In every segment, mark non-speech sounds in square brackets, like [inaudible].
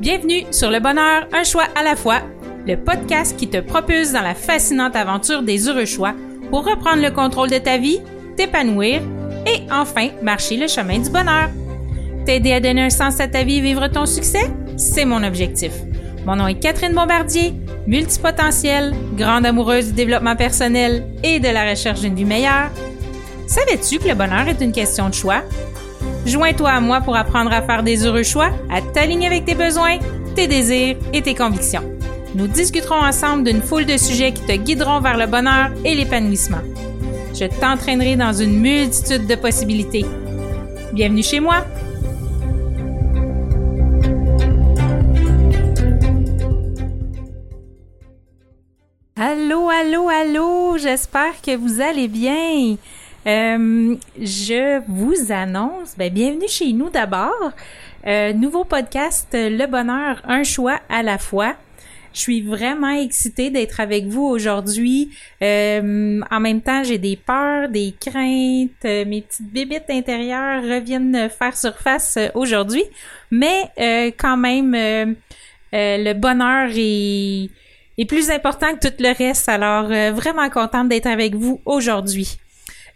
Bienvenue sur Le Bonheur, un choix à la fois, le podcast qui te propulse dans la fascinante aventure des heureux choix pour reprendre le contrôle de ta vie, t'épanouir et enfin marcher le chemin du bonheur. T'aider à donner un sens à ta vie et vivre ton succès, c'est mon objectif. Mon nom est Catherine Bombardier, multipotentielle, grande amoureuse du développement personnel et de la recherche d'une vie meilleure. Savais-tu que le bonheur est une question de choix? Joins-toi à moi pour apprendre à faire des heureux choix, à t'aligner avec tes besoins, tes désirs et tes convictions. Nous discuterons ensemble d'une foule de sujets qui te guideront vers le bonheur et l'épanouissement. Je t'entraînerai dans une multitude de possibilités. Bienvenue chez moi! Allô, allô, allô, j'espère que vous allez bien. Euh, je vous annonce, ben, bienvenue chez nous d'abord. Euh, nouveau podcast, Le Bonheur, un choix à la fois. Je suis vraiment excitée d'être avec vous aujourd'hui. Euh, en même temps, j'ai des peurs, des craintes. mes petites bébites intérieures reviennent faire surface aujourd'hui. Mais quand même, le bonheur est, est, plus important que tout le reste. Alors, vraiment contente d'être avec vous aujourd'hui.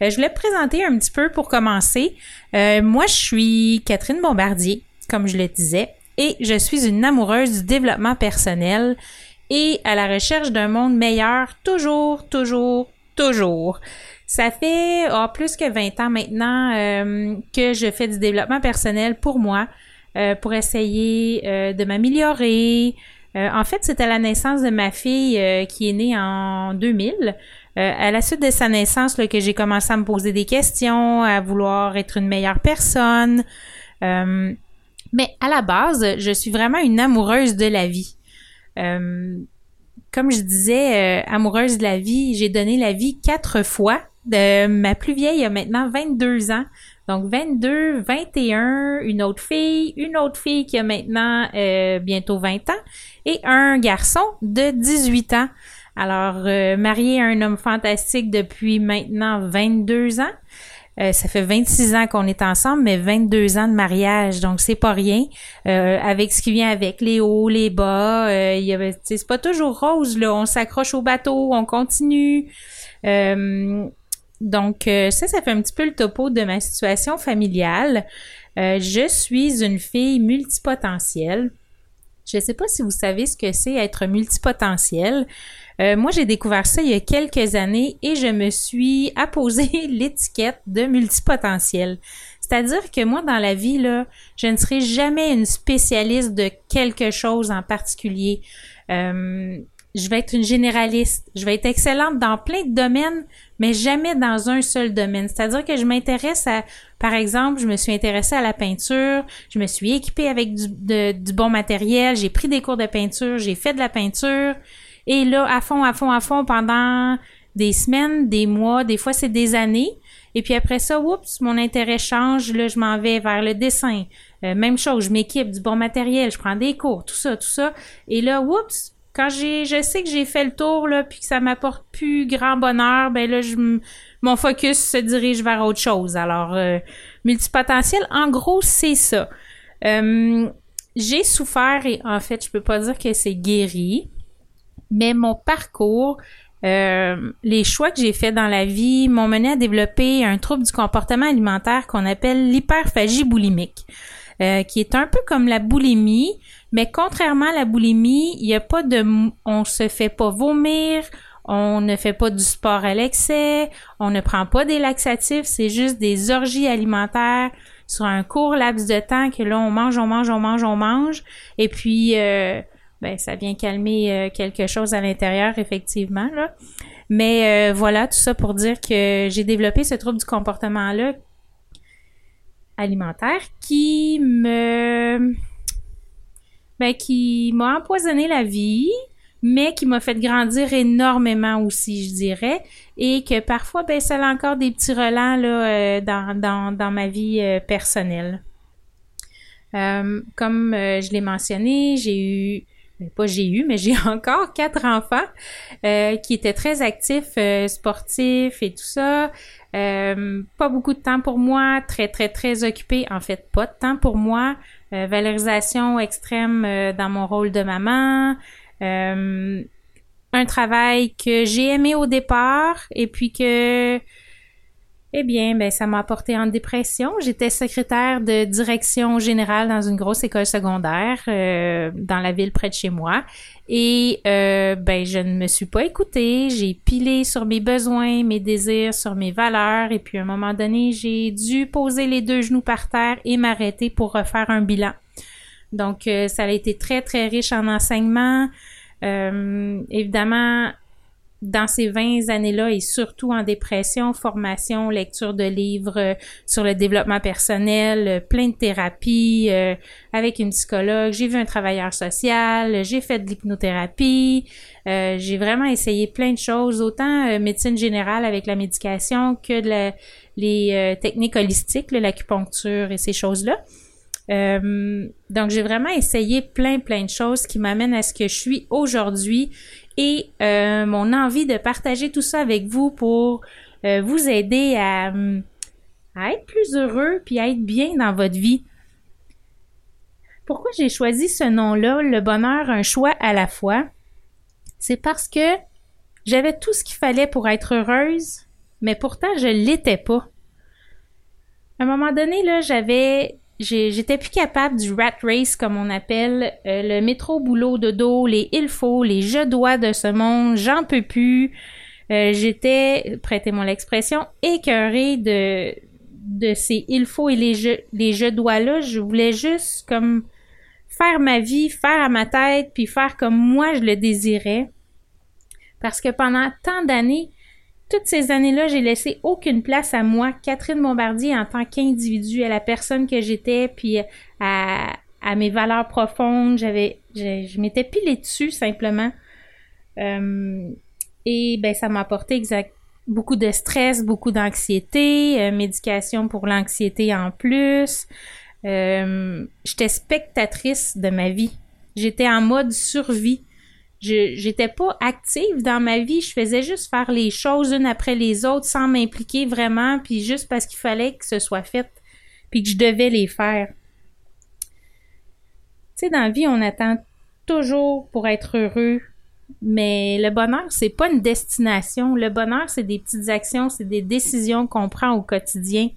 Euh, je voulais me présenter un petit peu pour commencer. Euh, moi, je suis Catherine Bombardier, comme je le disais, et je suis une amoureuse du développement personnel et à la recherche d'un monde meilleur toujours, toujours, toujours. Ça fait oh, plus que 20 ans maintenant euh, que je fais du développement personnel pour moi, pour essayer de m'améliorer. en fait, c'était la naissance de ma fille qui est née en 2000. Euh, à la suite de sa naissance, là, que j'ai commencé à me poser des questions, à vouloir être une meilleure personne. Euh, mais à la base, je suis vraiment une amoureuse de la vie. Euh, comme je disais, amoureuse de la vie, j'ai donné la vie quatre fois. Ma plus vieille a maintenant 22 ans. Donc 22, 21, une autre fille, une autre fille qui a maintenant bientôt 20 ans et un garçon de 18 ans. Alors, euh, mariée à un homme fantastique depuis maintenant 22 ans. Euh, ça fait 26 ans qu'on est ensemble, mais 22 ans de mariage, donc c'est pas rien. Euh, avec ce qui vient avec, les hauts, les bas, avait, c'est pas toujours rose là. On s'accroche au bateau, on continue. donc ça, ça fait un petit peu le topo de ma situation familiale. je suis une fille multipotentielle. Je ne sais pas si vous savez ce que c'est être multipotentiel. Euh, moi, j'ai découvert ça il y a quelques années et je me suis apposé [laughs] l'étiquette de multipotentiel. C'est-à-dire que moi, dans la vie, là, je ne serai jamais une spécialiste de quelque chose en particulier. Euh, je vais être une généraliste. Je vais être excellente dans plein de domaines, mais jamais dans un seul domaine. C'est-à-dire que je m'intéresse à, par exemple, je me suis intéressée à la peinture, je me suis équipée avec du, du bon matériel, j'ai pris des cours de peinture, j'ai fait de la peinture, et là, à fond, à fond, à fond, pendant des semaines, des mois, des fois c'est des années. Et puis après ça, oups, mon intérêt change. Là, je m'en vais vers le dessin. Euh, même chose, je m'équipe du bon matériel, je prends des cours, tout ça, tout ça. Et là, oups, quand j'ai, je sais que j'ai fait le tour là, puis que ça m'apporte plus grand bonheur, ben là, je, mon focus se dirige vers autre chose. Alors, euh, multipotentiel, en gros, c'est ça. Euh, j'ai souffert et en fait, je peux pas dire que c'est guéri mais mon parcours, euh, les choix que j'ai faits dans la vie m'ont mené à développer un trouble du comportement alimentaire qu'on appelle l'hyperphagie boulimique, euh, qui est un peu comme la boulimie, mais contrairement à la boulimie, il n'y a pas de, on se fait pas vomir, on ne fait pas du sport à l'excès, on ne prend pas des laxatifs, c'est juste des orgies alimentaires sur un court laps de temps que là on mange, on mange, on mange, on mange, et puis euh, ben ça vient calmer euh, quelque chose à l'intérieur effectivement là. Mais euh, voilà tout ça pour dire que j'ai développé ce trouble du comportement là alimentaire qui me ben qui m'a empoisonné la vie mais qui m'a fait grandir énormément aussi, je dirais, et que parfois, ben, ça a encore des petits relents là, euh, dans, dans, dans, ma vie personnelle. comme je l'ai mentionné, j'ai eu pas j'ai eu, mais [laughs] j'ai encore quatre enfants euh, qui étaient très actifs, euh, sportifs et tout ça. Euh, pas beaucoup de temps pour moi, très très très occupé. En fait, pas de temps pour moi. Euh, valorisation extrême euh, dans mon rôle de maman. un travail que j'ai aimé au départ et puis que eh bien, ben, ça m'a apporté en dépression. J'étais secrétaire de direction générale dans une grosse école secondaire euh, dans la ville près de chez moi. Et euh, ben, je ne me suis pas écoutée. J'ai pilé sur mes besoins, mes désirs, sur mes valeurs. Et puis, à un moment donné, j'ai dû poser les deux genoux par terre et m'arrêter pour refaire un bilan. Donc, euh, ça a été très, très riche en enseignement. évidemment, dans ces 20 années-là et surtout en dépression, formation, lecture de livres euh, sur le développement personnel, euh, plein de thérapies euh, avec une psychologue, j'ai vu un travailleur social, j'ai fait de l'hypnothérapie, j'ai vraiment essayé plein de choses, autant médecine générale avec la médication que de la, les techniques holistiques, l'acupuncture et ces choses-là. Donc j'ai vraiment essayé plein plein de choses qui m'amènent à ce que je suis aujourd'hui et euh, mon envie de partager tout ça avec vous pour euh, vous aider à, à, être plus heureux puis à être bien dans votre vie. Pourquoi j'ai choisi ce nom-là, le bonheur, un choix à la fois? C'est parce que j'avais tout ce qu'il fallait pour être heureuse, mais pourtant je l'étais pas. À un moment donné, là, j'avais j'étais plus capable du rat race comme on appelle euh, le métro boulot de dos, les il faut, les je dois de ce monde, j'en peux plus. Euh, j'étais, prêtez-moi l'expression, écœurée de de ces il faut et les je les je dois là. Je voulais juste comme faire ma vie, faire à ma tête, puis faire comme moi je le désirais. Parce que pendant tant d'années, toutes ces années-là, j'ai laissé aucune place à moi, Catherine Bombardier, en tant qu'individu, à la personne que j'étais, puis à, à, mes valeurs profondes. J'avais, je, m'étais pilée dessus simplement. Euh, et ben, ça m'a apporté exact, beaucoup de stress, beaucoup d'anxiété, euh, médication pour l'anxiété en plus. Euh, j'étais spectatrice de ma vie. J'étais en mode survie j'étais pas active dans ma vie, je faisais juste faire les choses une après les autres sans m'impliquer vraiment puis juste parce qu'il fallait que ce soit fait puis que je devais les faire. Tu sais dans la vie, on attend toujours pour être heureux, mais le bonheur, c'est pas une destination. Le bonheur, c'est des petites actions, c'est des décisions qu'on prend au quotidien.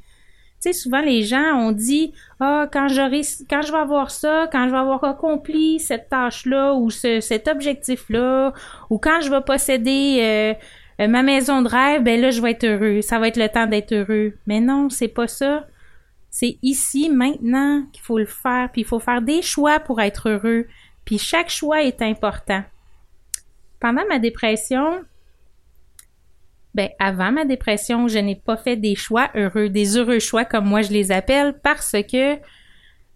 Tu sais, souvent les gens ont dit Ah, quand j'aurai quand je vais avoir ça, quand je vais avoir accompli cette tâche-là ou ce, cet objectif-là, ou quand je vais posséder euh, ma maison de rêve, ben là, je vais être heureux. Ça va être le temps d'être heureux. Mais non, c'est pas ça. C'est ici, maintenant, qu'il faut le faire. Puis il faut faire des choix pour être heureux. Puis chaque choix est important. Pendant ma dépression, ben, avant ma dépression, je n'ai pas fait des choix heureux, des heureux choix comme moi je les appelle parce que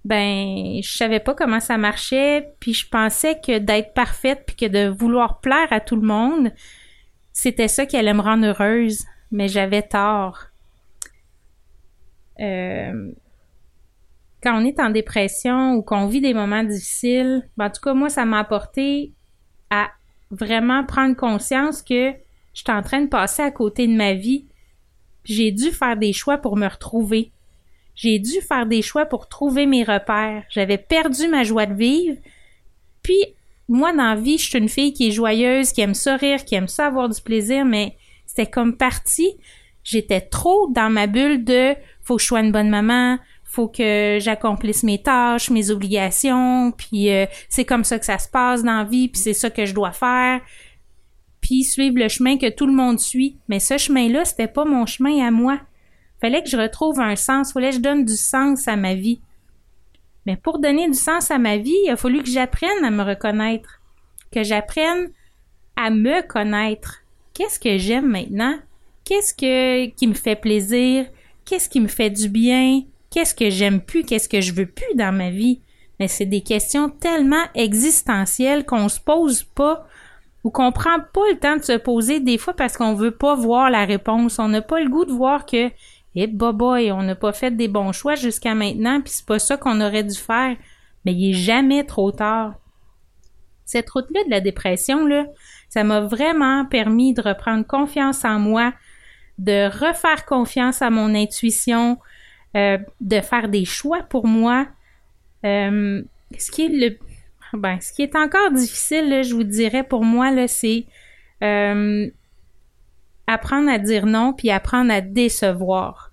ben je savais pas comment ça marchait, puis je pensais que d'être parfaite puis que de vouloir plaire à tout le monde, c'était ça qui allait me rendre heureuse, mais j'avais tort. Euh, quand on est en dépression ou qu'on vit des moments difficiles, ben, en tout cas moi ça m'a apporté à vraiment prendre conscience que J'étais en train de passer à côté de ma vie. J'ai dû faire des choix pour me retrouver. J'ai dû faire des choix pour trouver mes repères. J'avais perdu ma joie de vivre. Puis, moi, dans la vie, je suis une fille qui est joyeuse, qui aime sourire, qui aime ça avoir du plaisir, mais c'était comme partie. J'étais trop dans ma bulle de faut que je sois une bonne maman, faut que j'accomplisse mes tâches, mes obligations, puis euh, c'est comme ça que ça se passe dans la vie, puis c'est ça que je dois faire puis suivre le chemin que tout le monde suit. Mais ce chemin-là, c'était pas mon chemin à moi. Fallait que je retrouve un sens, fallait que je donne du sens à ma vie. Mais pour donner du sens à ma vie, il a fallu que j'apprenne à me reconnaître, que j'apprenne à me connaître. Qu'est-ce que j'aime maintenant? Qu'est-ce que qui me fait plaisir? Qu'est-ce qui me fait du bien? Qu'est-ce que j'aime plus? Qu'est-ce que je veux plus dans ma vie? Mais c'est des questions tellement existentielles qu'on se pose pas ou qu'on prend pas le temps de se poser des fois parce qu'on veut pas voir la réponse. On n'a pas le goût de voir que, eh, boy, on n'a pas fait des bons choix jusqu'à maintenant, puis c'est pas ça qu'on aurait dû faire. Mais il est jamais trop tard. Cette route-là de la dépression, là, ça m'a vraiment permis de reprendre confiance en moi, de refaire confiance à mon intuition, euh, de faire des choix pour moi. Euh, ce qui est le ben, ce qui est encore difficile, je vous dirais pour moi, c'est euh, apprendre à dire non puis apprendre à décevoir.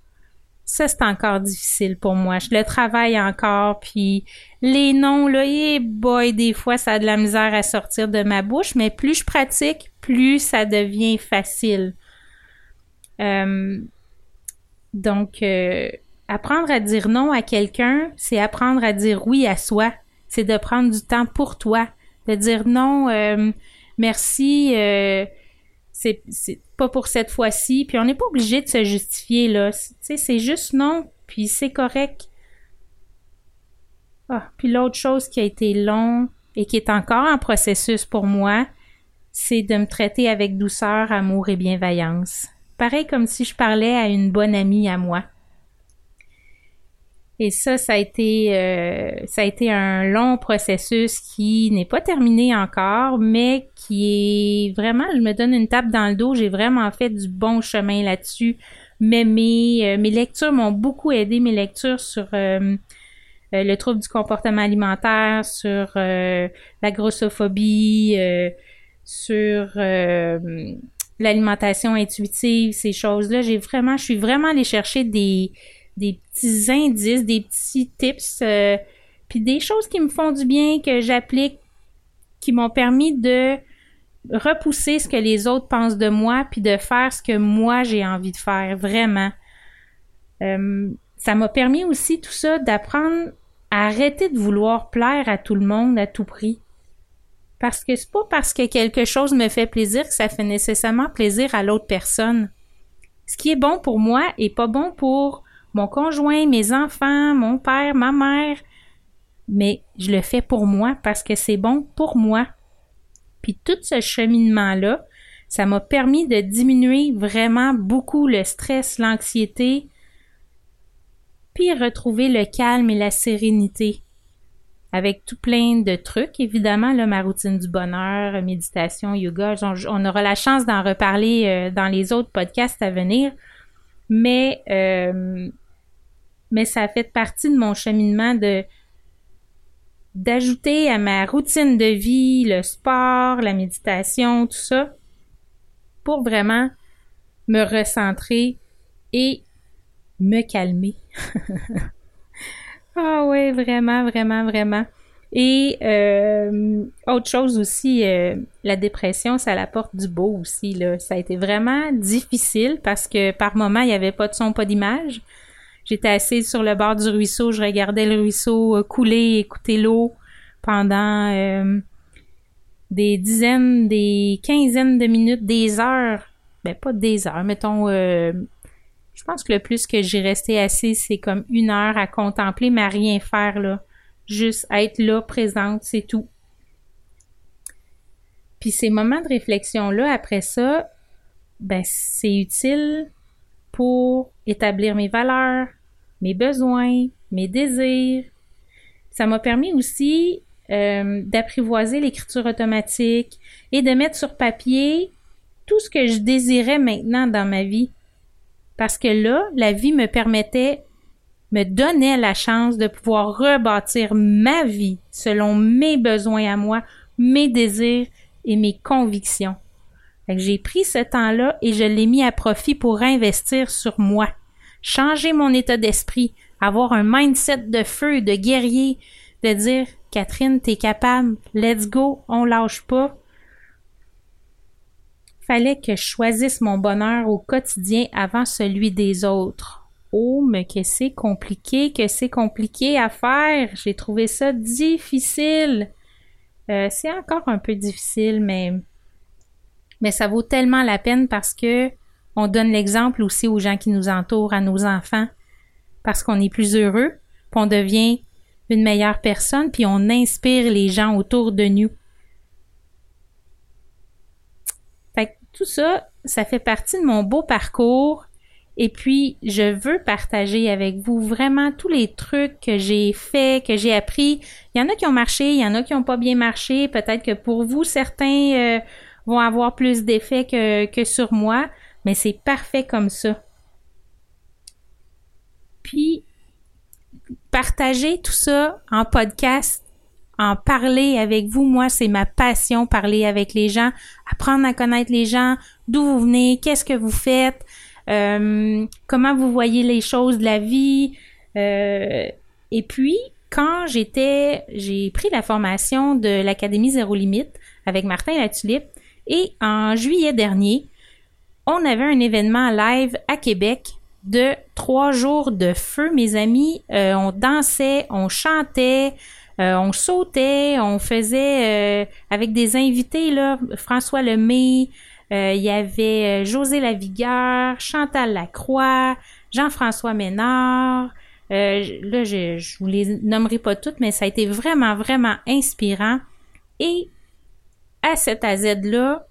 Ça, c'est encore difficile pour moi. Je le travaille encore, puis les noms, là, et boy, des fois, ça a de la misère à sortir de ma bouche, mais plus je pratique, plus ça devient facile. Euh, donc, euh, apprendre à dire non à quelqu'un, c'est apprendre à dire oui à soi. C'est de prendre du temps pour toi, de dire non, euh, merci, c'est pas pour cette fois-ci. Puis on n'est pas obligé de se justifier là. c'est juste non, puis c'est correct. Ah, puis l'autre chose qui a été long et qui est encore en processus pour moi, c'est de me traiter avec douceur, amour et bienveillance pareil comme si je parlais à une bonne amie à moi. Et ça, ça a été, euh, ça a été un long processus qui n'est pas terminé encore, mais qui est vraiment, je me donne une tape dans le dos. J'ai vraiment fait du bon chemin là-dessus. Mais mes, euh, mes lectures m'ont beaucoup aidé. Mes lectures sur euh, le trouble du comportement alimentaire, sur la grossophobie, sur l'alimentation intuitive, ces choses-là. J'ai vraiment, je suis vraiment allée chercher des, des petits indices, des petits tips, euh, puis des choses qui me font du bien, que j'applique, qui m'ont permis de repousser ce que les autres pensent de moi, puis de faire ce que moi j'ai envie de faire, vraiment. Euh, ça m'a permis aussi tout ça d'apprendre à arrêter de vouloir plaire à tout le monde à tout prix. Parce que c'est pas parce que quelque chose me fait plaisir que ça fait nécessairement plaisir à l'autre personne. Ce qui est bon pour moi est pas bon pour mon conjoint, mes enfants, mon père, ma mère. Mais je le fais pour moi parce que c'est bon pour moi. Puis tout ce cheminement-là, ça m'a permis de diminuer vraiment beaucoup le stress, l'anxiété, puis retrouver le calme et la sérénité avec tout plein de trucs, évidemment, là, ma routine du bonheur, méditation, yoga. On, aura la chance d'en reparler euh, dans les autres podcasts à venir. Mais, euh, mais ça fait partie de mon cheminement de d'ajouter à ma routine de vie le sport, la méditation, tout ça, pour vraiment me recentrer et me calmer. [laughs] Ah oui, vraiment, vraiment, vraiment. Et euh, autre chose aussi, euh, la dépression, ça apporte du beau aussi. Là. Ça a été vraiment difficile parce que par moment, il n'y avait pas de son, pas d'image. J'étais assise sur le bord du ruisseau, je regardais le ruisseau euh, couler, écouter l'eau pendant des dizaines, des quinzaines de minutes, des heures. Ben pas des heures, mettons je pense que le plus que j'ai resté assis, c'est comme une heure à contempler, mais à rien faire, là. Juste être là, présente, c'est tout. Puis ces moments de réflexion-là, après ça, ben, c'est utile pour établir mes valeurs, mes besoins, mes désirs. Ça m'a permis aussi euh, d'apprivoiser l'écriture automatique et de mettre sur papier tout ce que je désirais maintenant dans ma vie. Parce que là, la vie me permettait, me donnait la chance de pouvoir rebâtir ma vie selon mes besoins à moi, mes désirs et mes convictions. J'ai pris ce temps-là et je l'ai mis à profit pour investir sur moi, changer mon état d'esprit, avoir un mindset de feu, de guerrier, de dire Catherine, t'es capable, let's go, on lâche pas, fallait que je choisisse mon bonheur au quotidien avant celui des autres. Oh, mais que c'est compliqué, que c'est compliqué à faire. J'ai trouvé ça difficile. Euh, c'est encore un peu difficile, mais mais ça vaut tellement la peine parce que on donne l'exemple aussi aux gens qui nous entourent, à nos enfants, parce qu'on est plus heureux, puis on devient une meilleure personne, puis on inspire les gens autour de nous. tout ça, ça fait partie de mon beau parcours. Et puis, je veux partager avec vous vraiment tous les trucs que j'ai faits, que j'ai appris. Il y en a qui ont marché, il y en a qui n'ont pas bien marché. Peut-être que pour vous, certains euh, vont avoir plus d'effet que, que sur moi. mais c'est parfait comme ça. Puis, partager tout ça en podcast, en parler avec vous, moi, c'est ma passion, parler avec les gens, apprendre à connaître les gens, d'où vous venez, qu'est-ce que vous faites, comment vous voyez les choses de la vie? Euh, et puis, quand j'étais, j'ai pris la formation de l'Académie Zéro Limite avec Martin Latulippe et en juillet dernier, on avait un événement live à Québec de trois jours de feu, mes amis. Euh, on dansait, on chantait, euh, on sautait, on faisait euh, avec des invités, là, François Lemay, il y avait José Lavigueur, Chantal Lacroix, Jean-François Ménard. là, je, je vous les nommerai pas toutes, mais ça a été vraiment, vraiment inspirant. Et à cet AZ-là,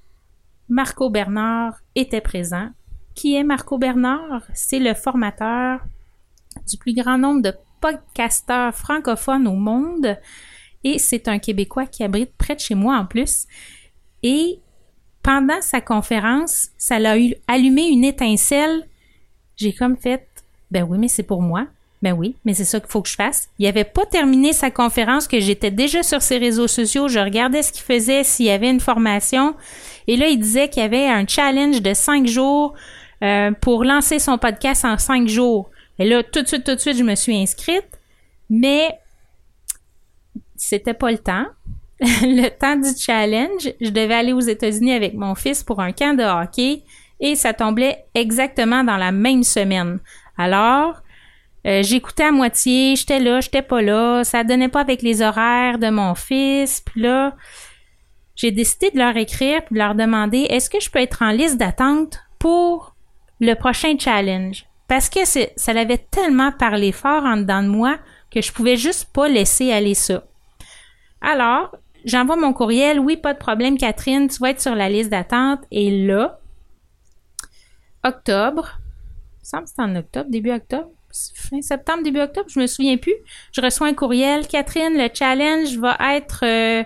Marco Bernard était présent. Qui est Marco Bernard? C'est le formateur du plus grand nombre de podcasteurs francophones au monde. Et c'est un Québécois qui abrite près de chez moi en plus. Et pendant sa conférence, ça l'a allumé une étincelle. J'ai comme fait, ben oui, mais c'est pour moi. Ben oui, mais c'est ça qu'il faut que je fasse. Il avait pas terminé sa conférence, que j'étais déjà sur ses réseaux sociaux, je regardais ce qu'il faisait, s'il y avait une formation. Et là, il disait qu'il y avait un challenge de cinq jours euh, pour lancer son podcast en cinq jours. Et là, tout de suite, tout de suite, je me suis inscrite, mais c'était pas le temps. [laughs] le temps du challenge, je devais aller aux États-Unis avec mon fils pour un camp de hockey et ça tombait exactement dans la même semaine. Alors, euh, j'écoutais à moitié, j'étais là, j'étais pas là, ça donnait pas avec les horaires de mon fils, puis là, j'ai décidé de leur écrire puis de leur demander est-ce que je peux être en liste d'attente pour le prochain challenge? Parce que ça l'avait tellement parlé fort en dedans de moi que je pouvais juste pas laisser aller ça. Alors, j'envoie mon courriel, oui, pas de problème Catherine, tu vas être sur la liste d'attente. Et là octobre, il me semble que en octobre, début octobre, fin septembre, début octobre, je me souviens plus. Je reçois un courriel, Catherine, le challenge va être euh,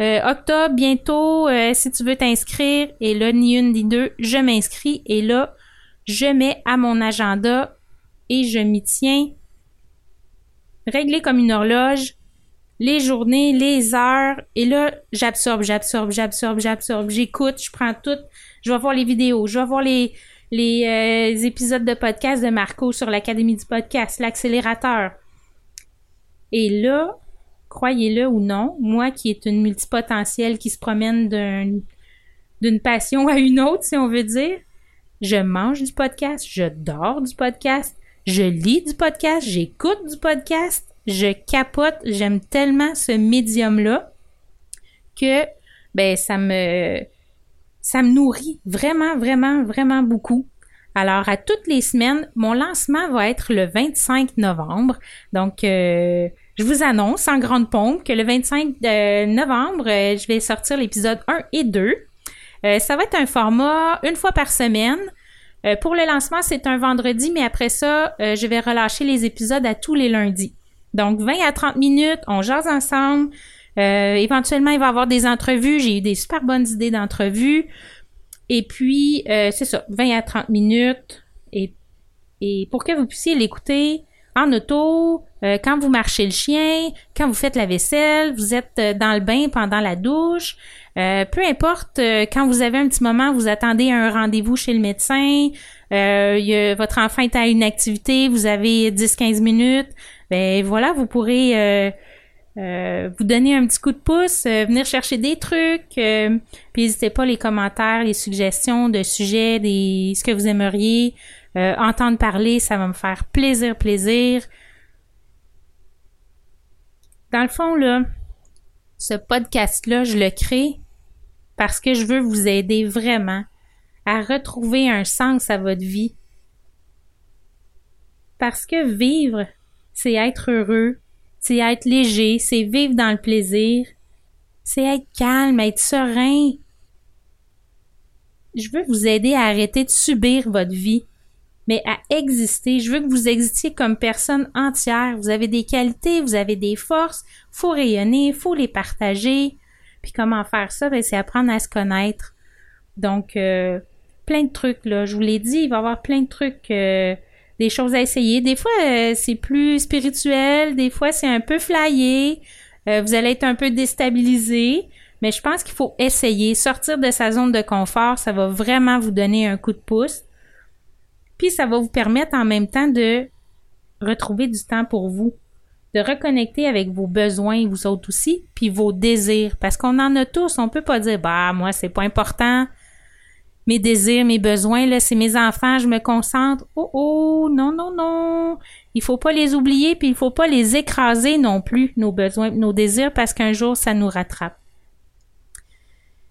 euh, octobre bientôt, euh, si tu veux t'inscrire, et là, ni une ni deux, je m'inscris, et là, je mets à mon agenda et je m'y tiens. Réglé comme une horloge, les journées, les heures, et là, j'absorbe, j'absorbe, j'absorbe, j'absorbe, j'écoute, je prends tout, je vais voir les vidéos, je vais voir les, les euh, épisodes de podcast de Marco sur l'Académie du podcast, l'accélérateur. Et là, croyez-le ou non, moi qui est une multipotentielle qui se promène d'une passion à une autre, si on veut dire, je mange du podcast, je dors du podcast, je lis du podcast, j'écoute du podcast, je capote, j'aime tellement ce médium-là que ben ça me ça me nourrit vraiment, vraiment, vraiment beaucoup. Alors, à toutes les semaines, mon lancement va être le 25 novembre. Donc, euh, je vous annonce en grande pompe que le 25 novembre, euh, je vais sortir l'épisode 1 et 2. Euh, ça va être un format une fois par semaine. Euh, pour le lancement, c'est un vendredi, mais après ça, je vais relâcher les épisodes à tous les lundis. Donc 20 à 30 minutes, on jase ensemble. éventuellement, il va y avoir des entrevues. J'ai eu des super bonnes idées d'entrevues. Et puis, c'est ça, 20 à 30 minutes. Et, et pour que vous puissiez l'écouter en auto, euh, quand vous marchez le chien, quand vous faites la vaisselle, vous êtes euh, dans le bain pendant la douche, euh, peu importe, quand vous avez un petit moment, vous attendez un rendez-vous chez le médecin, votre enfant est à une activité, vous avez 10-15 minutes, ben voilà, vous pourrez vous donner un petit coup de pouce, venir chercher des trucs, puis n'hésitez pas les commentaires, les suggestions de sujets, des ce que vous aimeriez entendre parler, ça va me faire plaisir, plaisir. Dans le fond, là, ce podcast-là, je le crée parce que je veux vous aider vraiment à retrouver un sens à votre vie. Parce que vivre, c'est être heureux, c'est être léger, c'est vivre dans le plaisir, c'est être calme, être serein. Je veux vous aider à arrêter de subir votre vie mais à exister. Je veux que vous existiez comme personne entière. Vous avez des qualités, vous avez des forces, faut rayonner, faut les partager. Puis comment faire ça? Ben, c'est apprendre à se connaître. Donc, euh, plein de trucs, là. Je vous l'ai dit, il va y avoir plein de trucs, euh, des choses à essayer. Des fois, euh, c'est plus spirituel, des fois, c'est un peu flyé. Euh, vous allez être un peu déstabilisé. Mais je pense qu'il faut essayer. Sortir de sa zone de confort, ça va vraiment vous donner un coup de pouce. Puis ça va vous permettre en même temps de retrouver du temps pour vous, de reconnecter avec vos besoins, vous autres aussi, puis vos désirs. Parce qu'on en a tous. On peut pas dire, bah, moi, c'est pas important. Mes désirs, mes besoins, là, c'est mes enfants, je me concentre. Oh, oh, non, non, non. Il faut pas les oublier, puis il faut pas les écraser non plus, nos besoins, nos désirs, parce qu'un jour, ça nous rattrape.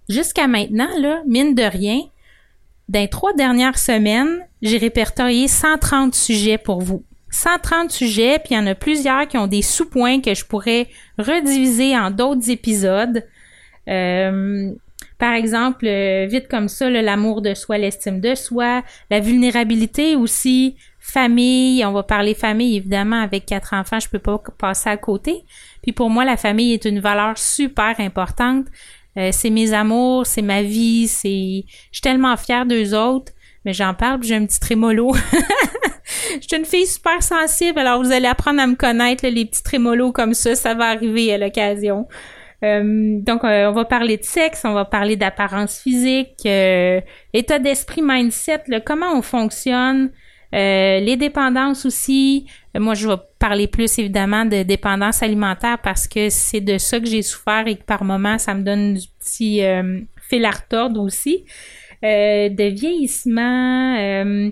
Jusqu'à maintenant, là, mine de rien, dans trois dernières semaines, j'ai répertorié 130 sujets pour vous. 130 sujets, puis il y en a plusieurs qui ont des sous-points que je pourrais rediviser en d'autres épisodes. Euh, par exemple, euh, vite comme ça, l'amour de soi, l'estime de soi, la vulnérabilité aussi, famille, on va parler famille évidemment avec quatre enfants, je peux pas passer à côté. Puis pour moi, la famille est une valeur super importante. Euh, c'est mes amours, c'est ma vie, c'est. Je suis tellement fière d'eux autres, mais j'en parle, j'ai un petit trémolo. [laughs] Je suis une fille super sensible, alors vous allez apprendre à me connaître, les petits trémolos comme ça, ça va arriver à l'occasion. Euh, donc, euh, on va parler de sexe, on va parler d'apparence physique, état d'esprit, mindset, comment on fonctionne, les dépendances aussi. moi, je vais parler plus évidemment de dépendance alimentaire parce que c'est de ça que j'ai souffert et que par moments, ça me donne du petit euh, fil à retordre aussi. Euh, de vieillissement, euh,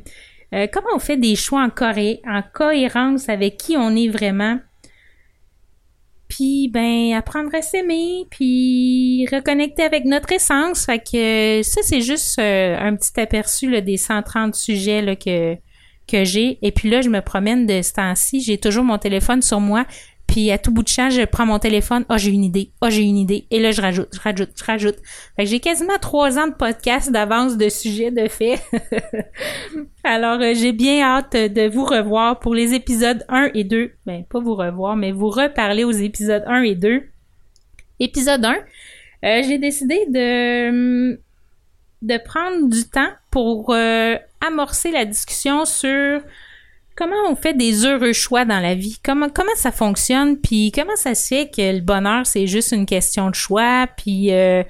comment on fait des choix en cohérence avec qui on est vraiment? Puis, ben, apprendre à s'aimer, puis reconnecter avec notre essence. Fait que ça, c'est juste un petit aperçu là, des 130 sujets là, que, que j'ai. Et puis là, je me promène de ce temps-ci. J'ai toujours mon téléphone sur moi. Puis à tout bout de champ, je prends mon téléphone. Ah, oh, j'ai une idée. Ah, oh, j'ai une idée. Et là, je rajoute, je rajoute, je rajoute. Fait que j'ai quasiment trois ans de podcast d'avance de sujets de fait. [laughs] Alors, euh, j'ai bien hâte de vous revoir pour les épisodes 1 et 2. Ben, pas vous revoir, mais vous reparler aux épisodes 1 et 2. Épisode 1. Euh, j'ai décidé de de prendre du temps pour euh, amorcer la discussion sur comment on fait des heureux choix dans la vie, comment ça fonctionne, puis comment ça se fait que le bonheur c'est juste une question de choix, puis euh,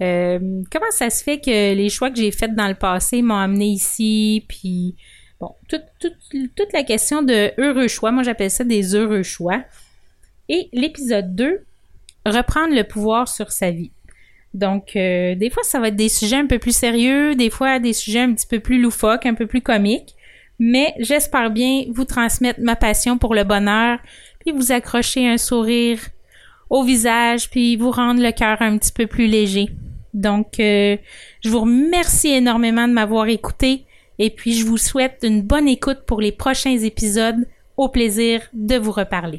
euh, comment ça se fait que les choix que j'ai faits dans le passé m'ont amené ici, puis bon, toute, toute, toute la question de heureux choix, moi j'appelle ça des heureux choix. Et l'épisode 2, reprendre le pouvoir sur sa vie. Donc, euh, des fois, ça va être des sujets un peu plus sérieux, des fois des sujets un petit peu plus loufoques, un peu plus comiques. Mais j'espère bien vous transmettre ma passion pour le bonheur, puis vous accrocher un sourire au visage, puis vous rendre le cœur un petit peu plus léger. Donc, euh, je vous remercie énormément de m'avoir écouté, et puis je vous souhaite une bonne écoute pour les prochains épisodes. Au plaisir de vous reparler.